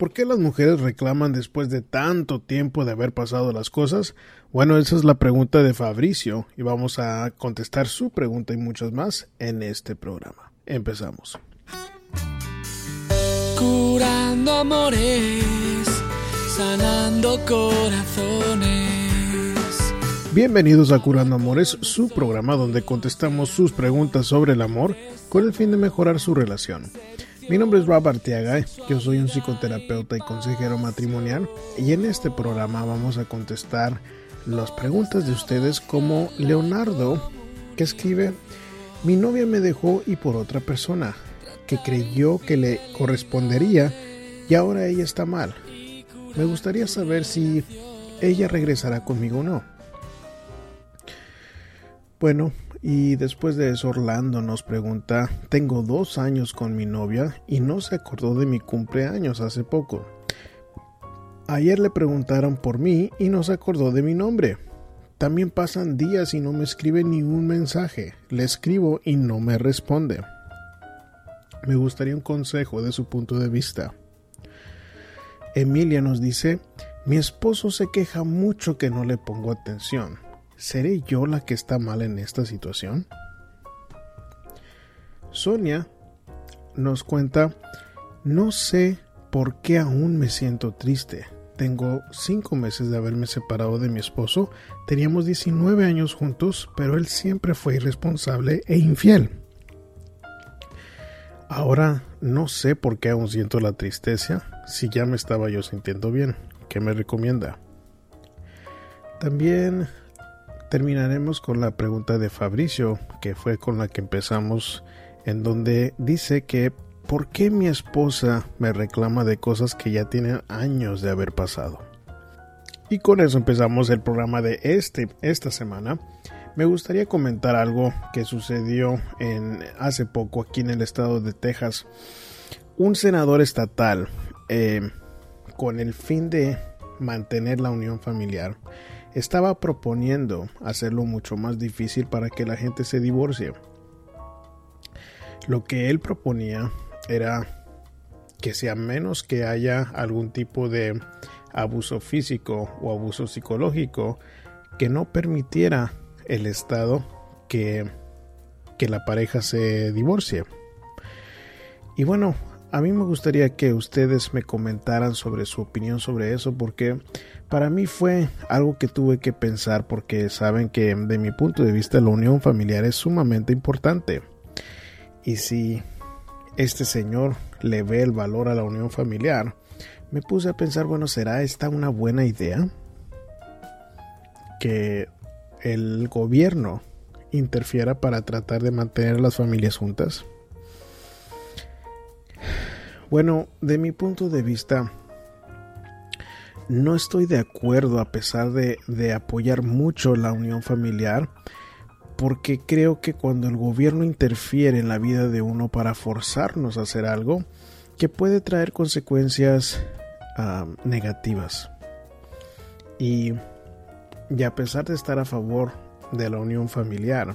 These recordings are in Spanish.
¿Por qué las mujeres reclaman después de tanto tiempo de haber pasado las cosas? Bueno, esa es la pregunta de Fabricio y vamos a contestar su pregunta y muchas más en este programa. Empezamos. Curando amores, sanando corazones. Bienvenidos a Curando Amores, su programa donde contestamos sus preguntas sobre el amor con el fin de mejorar su relación. Mi nombre es Rob Arteaga, yo soy un psicoterapeuta y consejero matrimonial y en este programa vamos a contestar las preguntas de ustedes como Leonardo que escribe mi novia me dejó y por otra persona que creyó que le correspondería y ahora ella está mal. Me gustaría saber si ella regresará conmigo o no. Bueno, y después de eso Orlando nos pregunta, tengo dos años con mi novia y no se acordó de mi cumpleaños hace poco. Ayer le preguntaron por mí y no se acordó de mi nombre. También pasan días y no me escribe ni un mensaje. Le escribo y no me responde. Me gustaría un consejo de su punto de vista. Emilia nos dice, mi esposo se queja mucho que no le pongo atención. ¿Seré yo la que está mal en esta situación? Sonia nos cuenta, no sé por qué aún me siento triste. Tengo cinco meses de haberme separado de mi esposo, teníamos 19 años juntos, pero él siempre fue irresponsable e infiel. Ahora no sé por qué aún siento la tristeza, si ya me estaba yo sintiendo bien. ¿Qué me recomienda? También terminaremos con la pregunta de Fabricio, que fue con la que empezamos, en donde dice que ¿por qué mi esposa me reclama de cosas que ya tienen años de haber pasado? Y con eso empezamos el programa de este, esta semana. Me gustaría comentar algo que sucedió en, hace poco aquí en el estado de Texas. Un senador estatal, eh, con el fin de mantener la unión familiar, estaba proponiendo hacerlo mucho más difícil para que la gente se divorcie. Lo que él proponía era que sea menos que haya algún tipo de abuso físico o abuso psicológico, que no permitiera el Estado que, que la pareja se divorcie. Y bueno, a mí me gustaría que ustedes me comentaran sobre su opinión sobre eso porque para mí fue algo que tuve que pensar porque saben que de mi punto de vista la unión familiar es sumamente importante. Y si este señor le ve el valor a la unión familiar, me puse a pensar, bueno, ¿será esta una buena idea? Que el gobierno interfiera para tratar de mantener las familias juntas. Bueno, de mi punto de vista, no estoy de acuerdo a pesar de, apoyar mucho la unión familiar, porque creo que cuando el gobierno interfiere en la vida de uno para forzarnos a hacer algo, que puede traer consecuencias uh, negativas. Y, y a pesar de estar a favor de la unión familiar,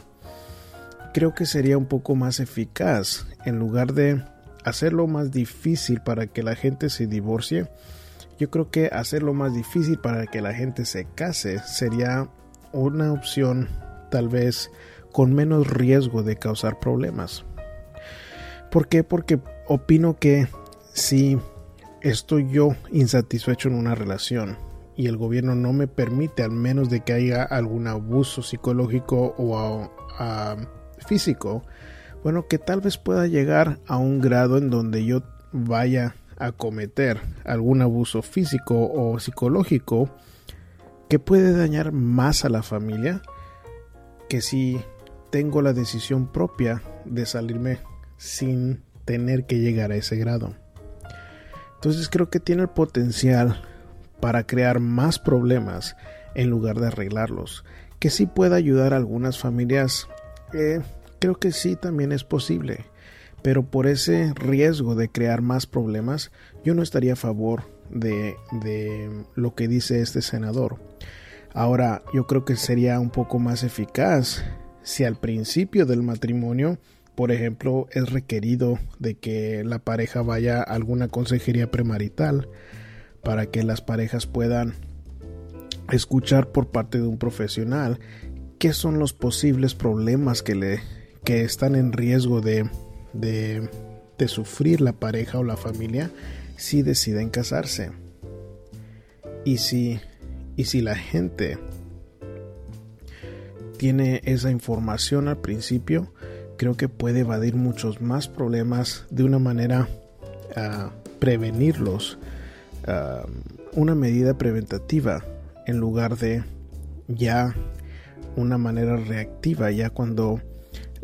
creo que sería un poco más eficaz en lugar de hacerlo más difícil para que la gente se divorcie, yo creo que hacerlo más difícil para que la gente se case sería una opción tal vez con menos riesgo de causar problemas. ¿Por qué? Porque opino que si estoy yo insatisfecho en una relación y el gobierno no me permite al menos de que haya algún abuso psicológico o físico, bueno, que tal vez pueda llegar a un grado en donde yo vaya a cometer algún abuso físico o psicológico que puede dañar más a la familia que si tengo la decisión propia de salirme sin tener que llegar a ese grado. Entonces creo que tiene el potencial para crear más problemas en lugar de arreglarlos, que sí pueda ayudar a algunas familias eh, Creo que sí también es posible, pero por ese riesgo de crear más problemas, yo no estaría a favor de, lo que dice este senador. Ahora, yo creo que sería un poco más eficaz si al principio del matrimonio por ejemplo, es requerido de que la pareja vaya a alguna consejería premarital para que las parejas puedan escuchar por parte de un profesional qué son los posibles problemas que que están en riesgo de, de, sufrir la pareja o la familia si deciden casarse. Y si, y si la gente tiene esa información al principio, creo que puede evadir muchos más problemas de una manera a prevenirlos, una medida preventativa en lugar de ya una manera reactiva, ya cuando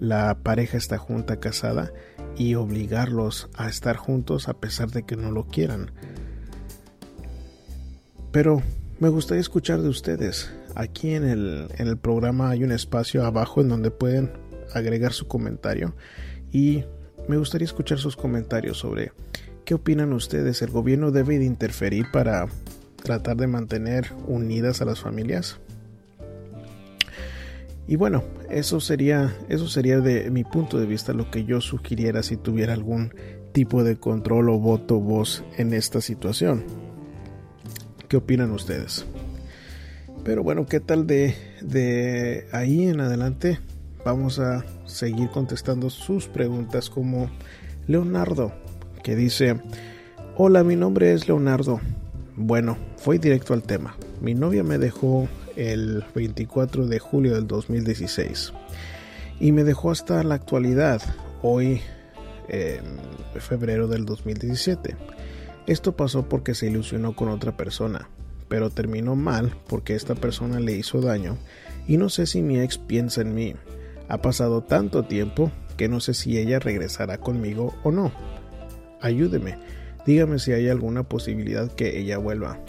la pareja está junta, casada, y obligarlos a estar juntos a pesar de que no lo quieran. Pero me gustaría escuchar de ustedes. Aquí en el, en el programa hay un espacio abajo en donde pueden agregar su comentario y me gustaría escuchar sus comentarios sobre qué opinan ustedes. ¿El gobierno debe de interferir para tratar de mantener unidas a las familias? Y bueno, eso sería, eso sería de mi punto de vista lo que yo sugiriera si tuviera algún tipo de control o voto voz en esta situación. ¿Qué opinan ustedes? Pero bueno, ¿qué tal de, de ahí en adelante? Vamos a seguir contestando sus preguntas como Leonardo, que dice, hola, mi nombre es Leonardo. Bueno, fue directo al tema. Mi novia me dejó el 24 de julio del 2016 y me dejó hasta la actualidad, hoy en febrero del 2017. Esto pasó porque se ilusionó con otra persona, pero terminó mal porque esta persona le hizo daño y no sé si mi ex piensa en mí. Ha pasado tanto tiempo que no sé si ella regresará conmigo o no. Ayúdeme, dígame si hay alguna posibilidad que ella vuelva.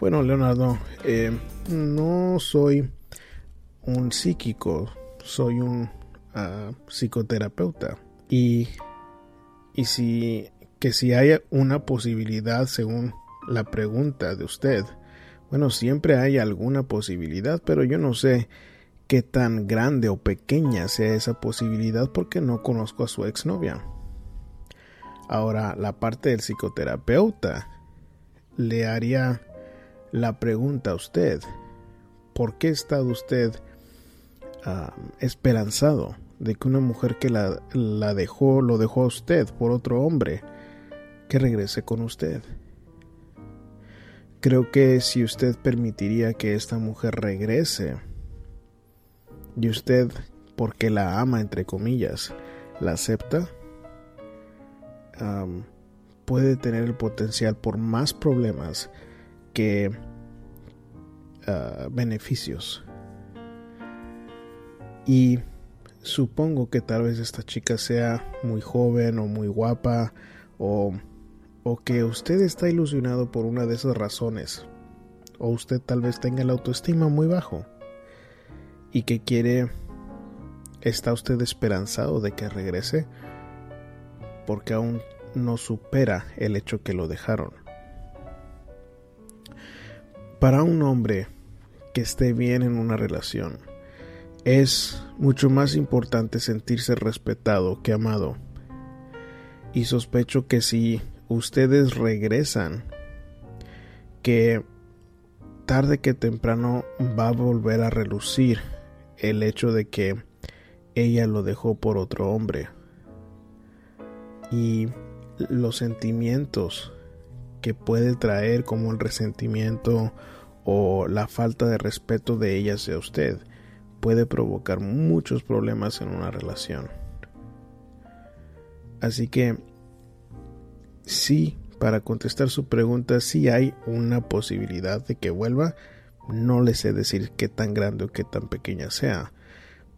Bueno, Leonardo, eh, no soy un psíquico, soy un ah, psicoterapeuta. Y, y si que si hay una posibilidad según la pregunta de usted, bueno, siempre hay alguna posibilidad, pero yo no sé qué tan grande o pequeña sea esa posibilidad porque no conozco a su exnovia. Ahora, la parte del psicoterapeuta le haría la pregunta a usted, ¿por qué está usted ah, esperanzado de que una mujer que la, la dejó, lo dejó a usted por otro hombre, que regrese con usted? Creo que si usted permitiría que esta mujer regrese, y usted, porque la ama, entre comillas, la acepta, puede tener el potencial por más problemas que ah, beneficios. Y supongo que tal vez esta chica sea muy joven o muy guapa o, o que usted está ilusionado por una de esas razones o usted tal vez tenga la autoestima muy bajo y que quiere, está usted esperanzado de que regrese porque aún no supera el hecho que lo dejaron. Para un hombre que esté bien en una relación, es mucho más importante sentirse respetado que amado. Y sospecho que si ustedes regresan, que tarde que temprano va a volver a relucir el hecho de que ella lo dejó por otro hombre. Y los sentimientos que puede traer como el resentimiento o la falta de respeto de ella hacia usted puede provocar muchos problemas en una relación. Así que sí, para contestar su pregunta, sí hay una posibilidad de que vuelva, no le sé decir qué tan grande o qué tan pequeña sea,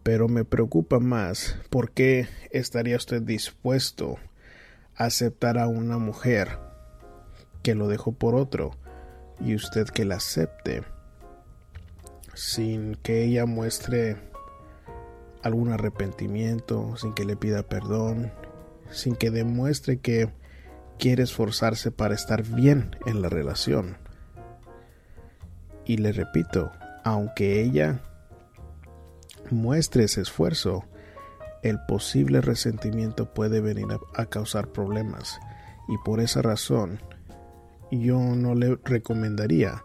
pero me preocupa más por qué estaría usted dispuesto a aceptar a una mujer que lo dejó por otro y usted que la acepte sin que ella muestre algún arrepentimiento, sin que le pida perdón, sin que demuestre que quiere esforzarse para estar bien en la relación. Y le repito, aunque ella muestre ese esfuerzo, el posible resentimiento puede venir a, causar problemas y por esa razón yo no le recomendaría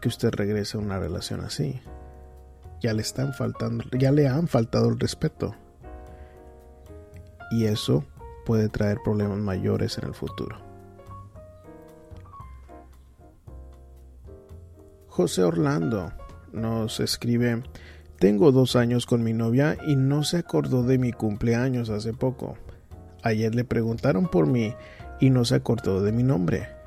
que usted regrese a una relación así. Ya le están faltando, ya le han faltado el respeto. Y eso puede traer problemas mayores en el futuro. José Orlando nos escribe, tengo dos años con mi novia y no se acordó de mi cumpleaños hace poco. Ayer le preguntaron por mí y no se acordó de mi nombre.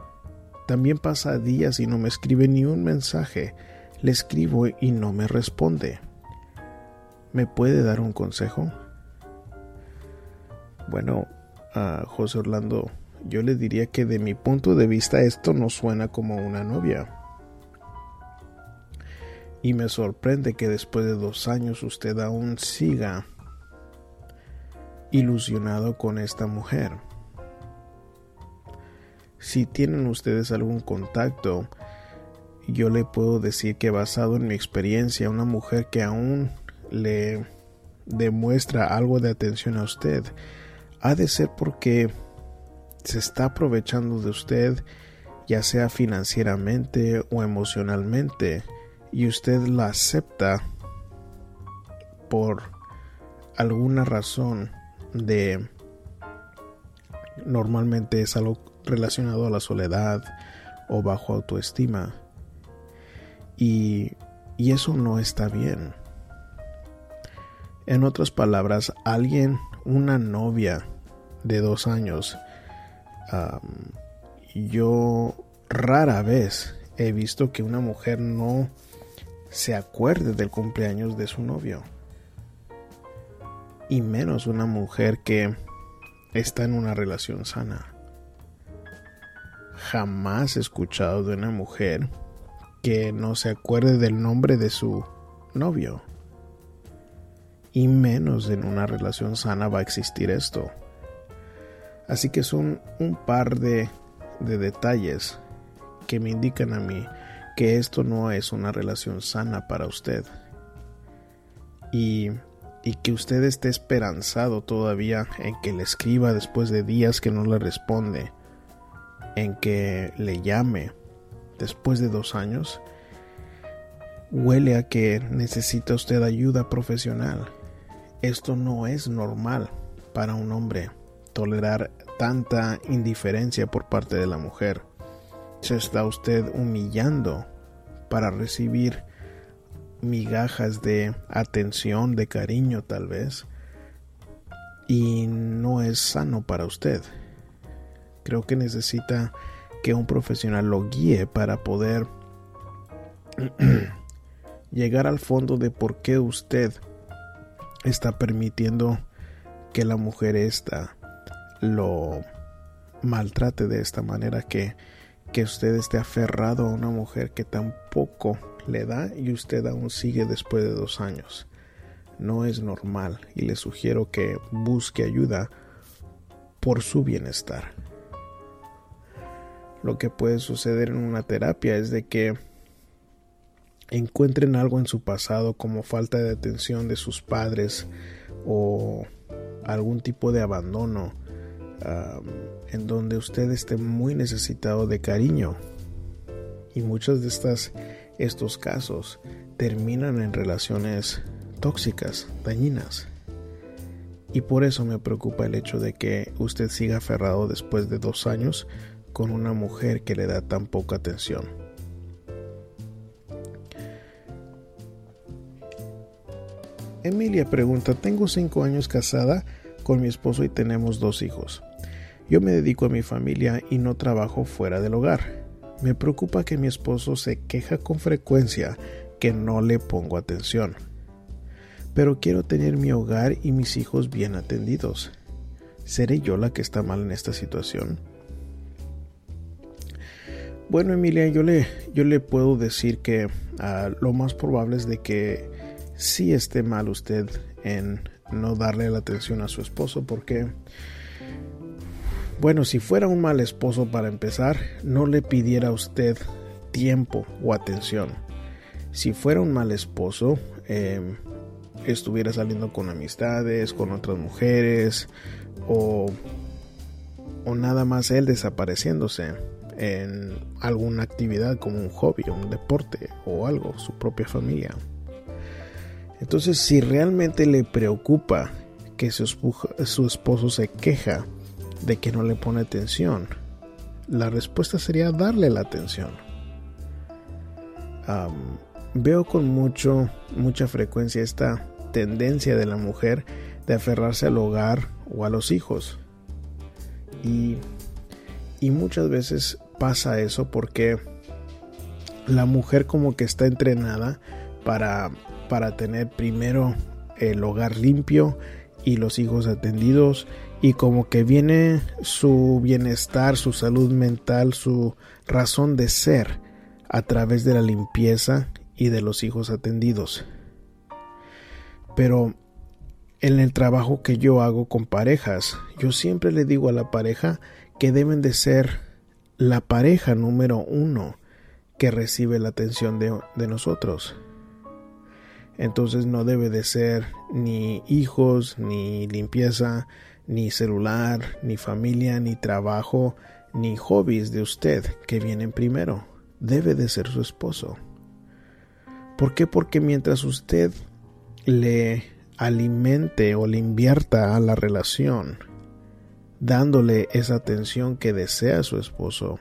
También pasa días y no me escribe ni un mensaje. Le escribo y no me responde. ¿Me puede dar un consejo? Bueno, José Orlando, yo le diría que de mi punto de vista esto no suena como una novia y me sorprende que después de dos años usted aún siga ilusionado con esta mujer. Si tienen ustedes algún contacto, yo le puedo decir que basado en mi experiencia, una mujer que aún le demuestra algo de atención a usted, ha de ser porque se está aprovechando de usted, ya sea financieramente o emocionalmente, y usted la acepta por alguna razón de normalmente es algo relacionado a la soledad o bajo autoestima y, y eso no está bien en otras palabras alguien una novia de dos años yo rara vez he visto que una mujer no se acuerde del cumpleaños de su novio. Y menos una mujer que está en una relación sana. Jamás escuchado de una mujer que no se acuerde del nombre de su novio. Y menos en una relación sana va a existir esto. Así que son un par de, de detalles que me indican a mí que esto no es una relación sana para usted. Y que usted esté esperanzado todavía en que le escriba después de días que no le responde, en que le llame después de dos años, huele a que necesita usted ayuda profesional. Esto no es normal para un hombre tolerar tanta indiferencia por parte de la mujer se está usted humillando para recibir migajas de atención, de cariño tal vez, y no es sano para usted. Creo que necesita que un profesional lo guíe para poder llegar al fondo de por qué usted está permitiendo que la mujer esta lo maltrate de esta manera que que usted esté aferrado a una mujer que tampoco le da y usted aún sigue después de dos años. No es normal y le sugiero que busque ayuda por su bienestar. Lo que puede suceder en una terapia es de que encuentren algo en su pasado como falta de atención de sus padres o algún tipo de abandono en donde usted esté muy necesitado de cariño. Y muchos de estas, estos casos terminan en relaciones tóxicas, dañinas. Y por eso me preocupa el hecho de que usted siga aferrado después de dos años con una mujer que le da tan poca atención. Emilia pregunta, tengo cinco años casada con mi esposo y tenemos dos hijos. Yo me dedico a mi familia y no trabajo fuera del hogar. Me preocupa que mi esposo se queja con frecuencia que no le pongo atención. Pero quiero tener mi hogar y mis hijos bien atendidos. ¿Seré yo la que está mal en esta situación? Bueno, Emilia, yo le, yo le puedo decir que ah, lo más probable es de que sí esté mal usted en no darle la atención a su esposo porque bueno, si fuera un mal esposo para empezar, no le pidiera a usted tiempo o atención. Si fuera un mal esposo, em, estuviera saliendo con amistades, con otras mujeres o, o nada más él desapareciéndose en alguna actividad como un hobby, un deporte o algo, su propia familia. Entonces, si realmente le preocupa que su, esposo se queja de que no le pone atención, la respuesta sería darle la atención. veo con mucho, mucha frecuencia esta tendencia de la mujer de aferrarse al hogar o a los hijos. Y, y muchas veces pasa eso porque la mujer como que está entrenada para, para tener primero el hogar limpio y los hijos atendidos y como que viene su bienestar, su salud mental, su razón de ser a través de la limpieza y de los hijos atendidos. Pero en el trabajo que yo hago con parejas, yo siempre le digo a la pareja que deben de ser la pareja número uno que recibe la atención de, de nosotros. Entonces no debe de ser ni hijos, ni limpieza, ni celular, ni familia, ni trabajo, ni hobbies de usted que vienen primero. Debe de ser su esposo. ¿Por qué? Porque mientras usted le alimente o le invierta a la relación, dándole esa atención que desea su esposo,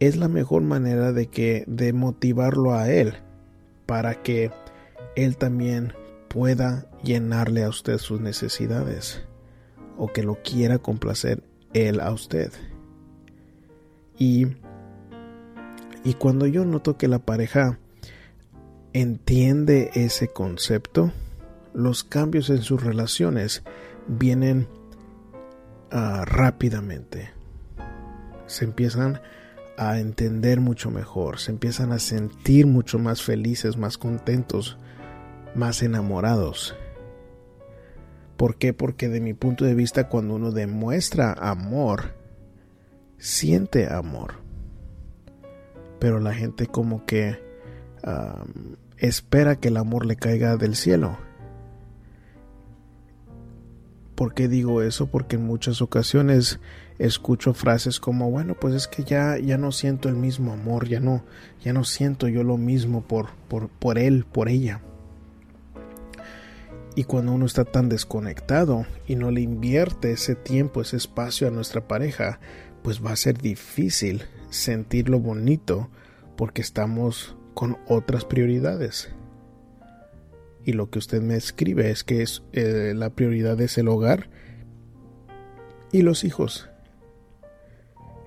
es la mejor manera de que de motivarlo a él para que él también pueda llenarle a usted sus necesidades o que lo quiera complacer él a usted. Y, y cuando yo noto que la pareja entiende ese concepto, los cambios en sus relaciones vienen ah, rápidamente. Se empiezan a entender mucho mejor, se empiezan a sentir mucho más felices, más contentos, más enamorados. ¿Por qué? Porque de mi punto de vista cuando uno demuestra amor, siente amor. Pero la gente como que espera que el amor le caiga del cielo. ¿Por qué digo eso? Porque en muchas ocasiones escucho frases como, bueno, pues es que ya, ya no siento el mismo amor, ya no, ya no siento yo lo mismo por, por, por él, por ella. Y cuando uno está tan desconectado y no le invierte ese tiempo, ese espacio a nuestra pareja, pues va a ser difícil sentir lo bonito porque estamos con otras prioridades. Y lo que usted me escribe es que eh, la prioridad es el hogar y los hijos.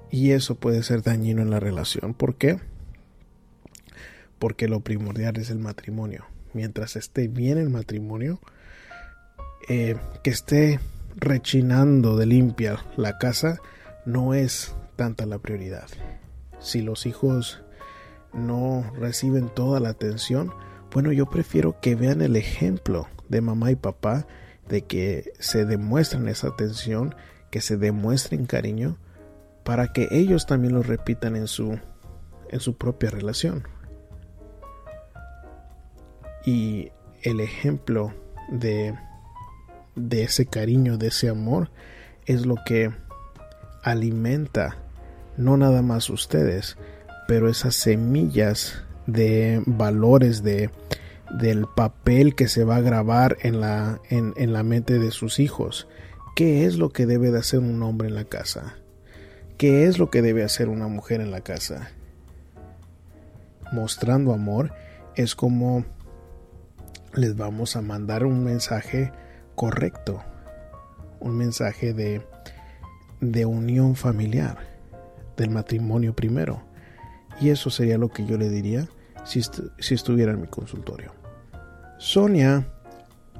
Y eso puede ser dañino en la relación. ¿Por qué? Porque lo primordial es el matrimonio mientras esté bien el matrimonio, eh, que esté rechinando de limpia la casa, no es tanta la prioridad. Si los hijos no reciben toda la atención, bueno, yo prefiero que vean el ejemplo de mamá y papá de que se demuestren esa atención, que se demuestren cariño, para que ellos también lo repitan en su, en su propia relación. Y el ejemplo de, de ese cariño, de ese amor, es lo que alimenta no nada más ustedes, pero esas semillas de valores de del papel que se va a grabar en la, en, la mente de sus hijos. ¿Qué es lo que debe de hacer un hombre en la casa? ¿Qué es lo que debe hacer una mujer en la casa? Mostrando amor es como les vamos a mandar un mensaje correcto, un mensaje de, de unión familiar, del matrimonio primero. Y eso sería lo que yo le diría si, estuviera en mi consultorio. Sonia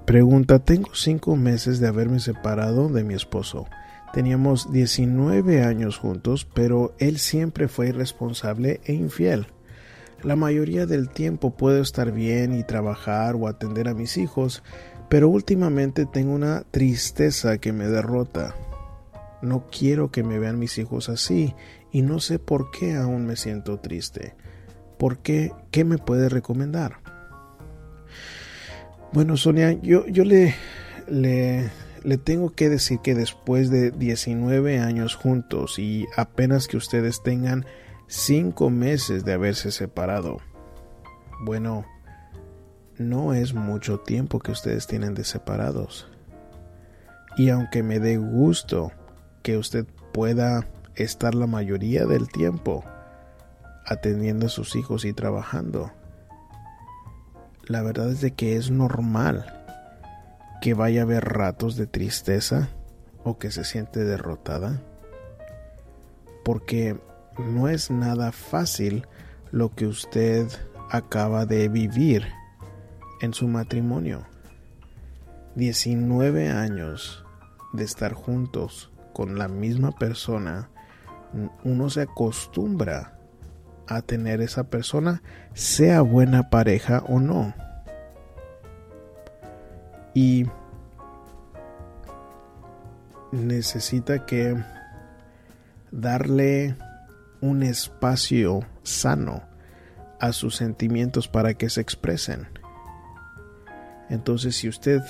pregunta, tengo cinco meses de haberme separado de mi esposo. Teníamos 19 años juntos, pero él siempre fue irresponsable e infiel. La mayoría del tiempo puedo estar bien y trabajar o atender a mis hijos, pero últimamente tengo una tristeza que me derrota. No quiero que me vean mis hijos así y no sé por qué aún me siento triste. ¿Por qué? ¿Qué me puede recomendar? Bueno, Sonia, yo, yo le, le, le tengo que decir que después de 19 años juntos y apenas que ustedes tengan 5 meses de haberse separado, bueno, no es mucho tiempo que ustedes tienen de separados. Y aunque me dé gusto que usted pueda estar la mayoría del tiempo atendiendo a sus hijos y trabajando, la verdad es de que es normal que vaya a haber ratos de tristeza o que se siente derrotada. Porque no es nada fácil lo que usted acaba de vivir en su matrimonio. 19 años de estar juntos con la misma persona, uno se acostumbra a tener esa persona, sea buena pareja o no. Y necesita que darle un espacio sano a sus sentimientos para que se expresen. Entonces, si usted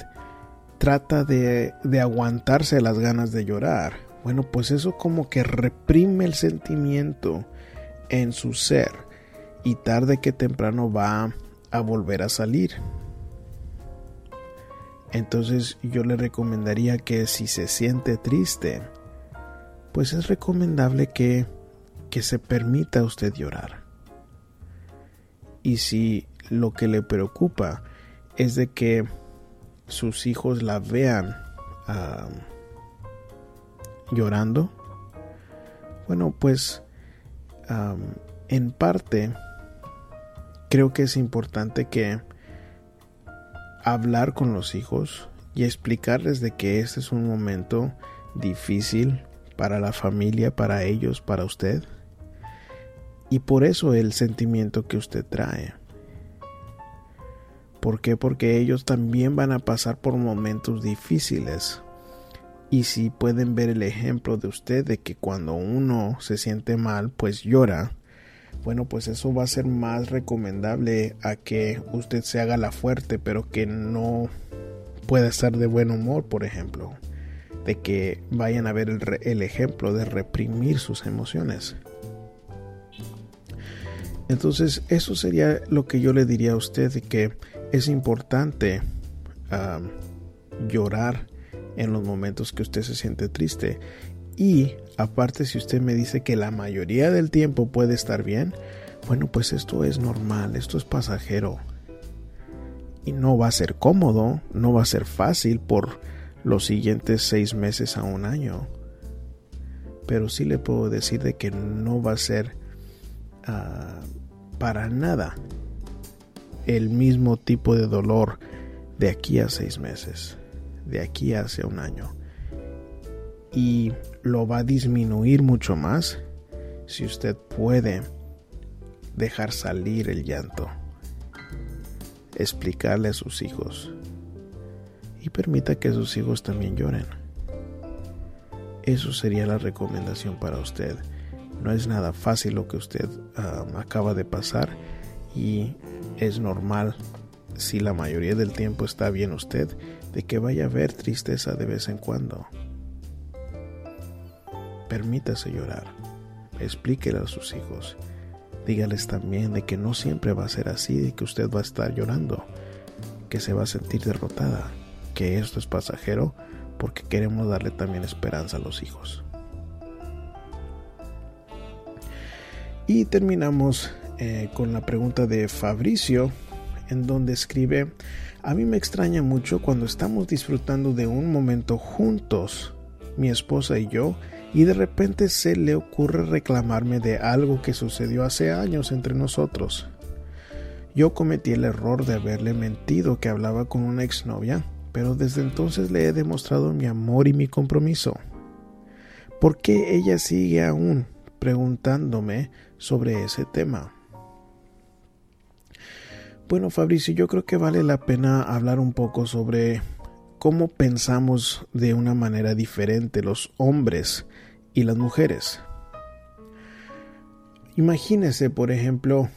trata de, de, aguantarse las ganas de llorar, bueno, pues eso como que reprime el sentimiento en su ser y tarde que temprano va a volver a salir. Entonces yo le recomendaría que si se siente triste, pues es recomendable que, que se permita a usted llorar. Y si lo que le preocupa es de que sus hijos la vean llorando, bueno, pues en parte creo que es importante que hablar con los hijos y explicarles de que este es un momento difícil para la familia, para ellos, para usted. Y por eso el sentimiento que usted trae. ¿Por qué? Porque ellos también van a pasar por momentos difíciles. Y si pueden ver el ejemplo de usted de que cuando uno se siente mal, pues llora, bueno, pues eso va a ser más recomendable a que usted se haga la fuerte, pero que no pueda estar de buen humor, por ejemplo. De que vayan a ver el, el ejemplo de reprimir sus emociones. Entonces, eso sería lo que yo le diría a usted, de que es importante llorar en los momentos que usted se siente triste. Y aparte si usted me dice que la mayoría del tiempo puede estar bien, bueno, pues esto es normal, esto es pasajero. Y no va a ser cómodo, no va a ser fácil por los siguientes seis meses a un año. Pero sí le puedo decir de que no va a ser ah, para nada el mismo tipo de dolor de aquí a seis meses de aquí hacia un año. Y lo va a disminuir mucho más si usted puede dejar salir el llanto, explicarle a sus hijos y permita que sus hijos también lloren. Eso sería la recomendación para usted. No es nada fácil lo que usted um, acaba de pasar y es normal si la mayoría del tiempo está bien usted de que vaya a haber tristeza de vez en cuando. Permítase llorar, explíquele a sus hijos, dígales también de que no siempre va a ser así, de que usted va a estar llorando, que se va a sentir derrotada, que esto es pasajero porque queremos darle también esperanza a los hijos. Y terminamos eh, con la pregunta de Fabricio, en donde escribe, a mí me extraña mucho cuando estamos disfrutando de un momento juntos, mi esposa y yo, y de repente se le ocurre reclamarme de algo que sucedió hace años entre nosotros. Yo cometí el error de haberle mentido que hablaba con una exnovia, pero desde entonces le he demostrado mi amor y mi compromiso. ¿Por qué ella sigue aún preguntándome sobre ese tema? Bueno, Fabricio, yo creo que vale la pena hablar un poco sobre cómo pensamos de una manera diferente los hombres y las mujeres. Imagínese, por ejemplo,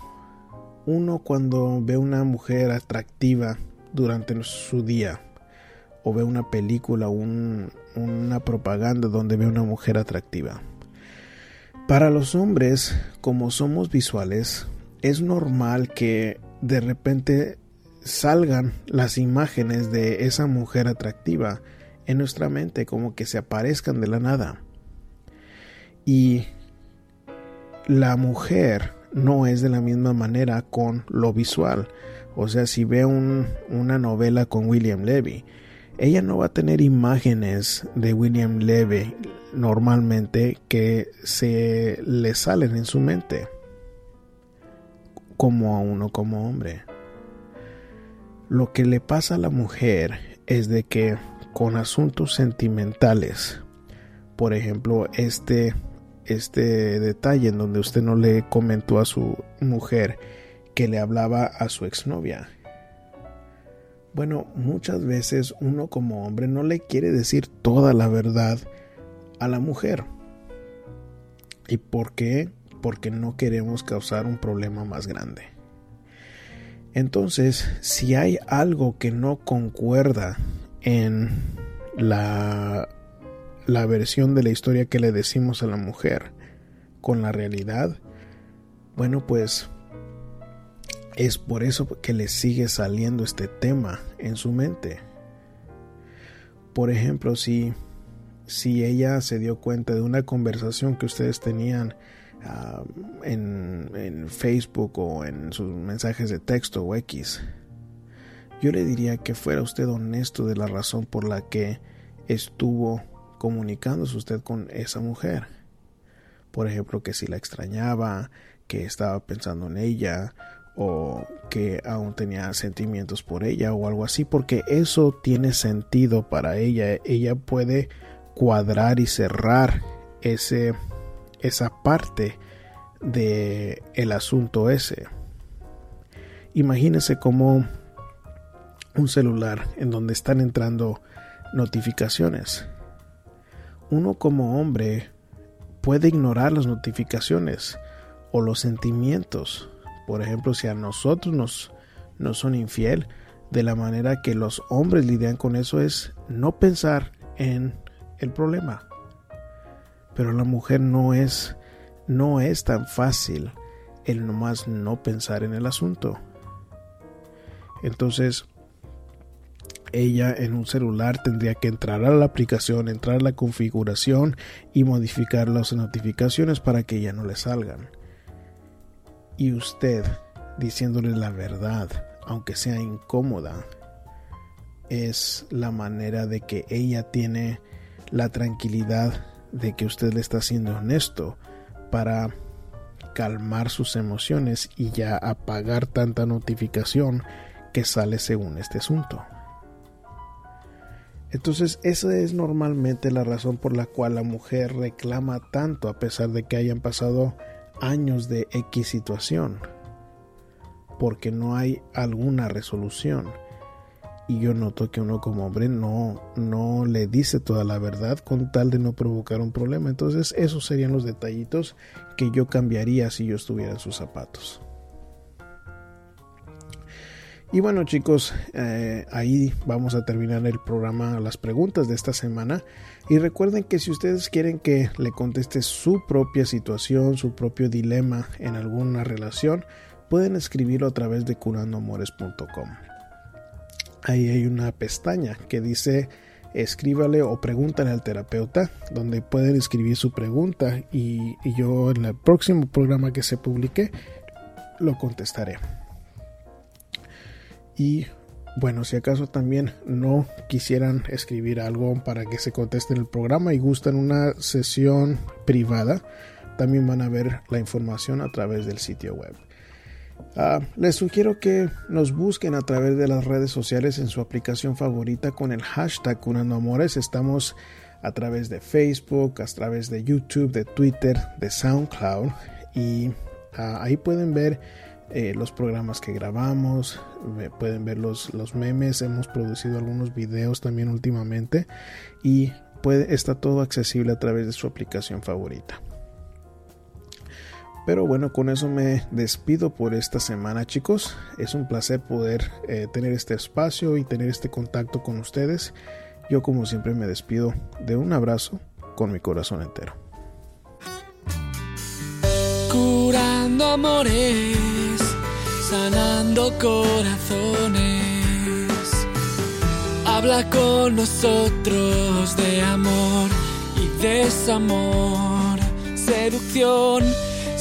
uno cuando ve una mujer atractiva durante su día o ve una película, un, una propaganda donde ve una mujer atractiva. Para los hombres, como somos visuales, es normal que de repente salgan las imágenes de esa mujer atractiva en nuestra mente, como que se aparezcan de la nada. Y la mujer no es de la misma manera con lo visual. O sea, si ve una novela con William Levy, ella no va a tener imágenes de William Levy normalmente que se le salen en su mente como a uno como hombre. Lo que le pasa a la mujer es de que con asuntos sentimentales, por ejemplo, este este detalle en donde usted no le comentó a su mujer que le hablaba a su exnovia. Bueno, muchas veces uno como hombre no le quiere decir toda la verdad a la mujer. ¿Y por qué? Porque no queremos causar un problema más grande. Entonces, si hay algo que no concuerda en la la versión de la historia que le decimos a la mujer con la realidad, bueno, pues es por eso que le sigue saliendo este tema en su mente. Por ejemplo, si, si ella se dio cuenta de una conversación que ustedes tenían ah, en, en Facebook o en sus mensajes de texto o X, yo le diría que fuera usted honesto de la razón por la que estuvo comunicándose usted con esa mujer. Por ejemplo, que si la extrañaba, que estaba pensando en ella o que aún tenía sentimientos por ella o algo así, porque eso tiene sentido para ella. Ella puede cuadrar y cerrar ese esa parte de el asunto ese. Imagínese como un celular en donde están entrando notificaciones uno como hombre puede ignorar las notificaciones o los sentimientos. Por ejemplo, si a nosotros nos, nos son infiel, de la manera que los hombres lidian con eso es no pensar en el problema. Pero la mujer no es no es tan fácil el nomás no pensar en el asunto. Entonces, ella en un celular tendría que entrar a la aplicación, entrar a la configuración y modificar las notificaciones para que ya no le salgan. Y usted, diciéndole la verdad, aunque sea incómoda, es la manera de que ella tiene la tranquilidad de que usted le está siendo honesto para calmar sus emociones y ya apagar tanta notificación que sale según este asunto. Entonces esa es normalmente la razón por la cual la mujer reclama tanto a pesar de que hayan pasado años de X situación. Porque no hay alguna resolución. Y yo noto que uno como hombre no, no le dice toda la verdad con tal de no provocar un problema. Entonces esos serían los detallitos que yo cambiaría si yo estuviera en sus zapatos. Y bueno chicos, eh, ahí vamos a terminar el programa, las preguntas de esta semana. Y recuerden que si ustedes quieren que le conteste su propia situación, su propio dilema en alguna relación, pueden escribirlo a través de curandoamores.com. Ahí hay una pestaña que dice escríbale o pregúntale al terapeuta, donde pueden escribir su pregunta y yo en el próximo programa que se publique lo contestaré. Y bueno, si acaso también no quisieran escribir algo para que se conteste en el programa y gustan una sesión privada, también van a ver la información a través del sitio web. Ah, les sugiero que nos busquen a través de las redes sociales en su aplicación favorita con el hashtag Curando Amores. Estamos a través de Facebook, a través de YouTube, de Twitter, de SoundCloud y ah, ahí pueden ver eh, los programas que grabamos, pueden ver los, los memes, hemos producido algunos videos también últimamente y puede, está todo accesible a través de su aplicación favorita. Pero bueno, con eso me despido por esta semana chicos. Es un placer poder eh, tener este espacio y tener este contacto con ustedes. Yo como siempre me despido de un abrazo con mi corazón entero. Curando amores, sanando corazones. Habla con nosotros de amor y desamor, seducción,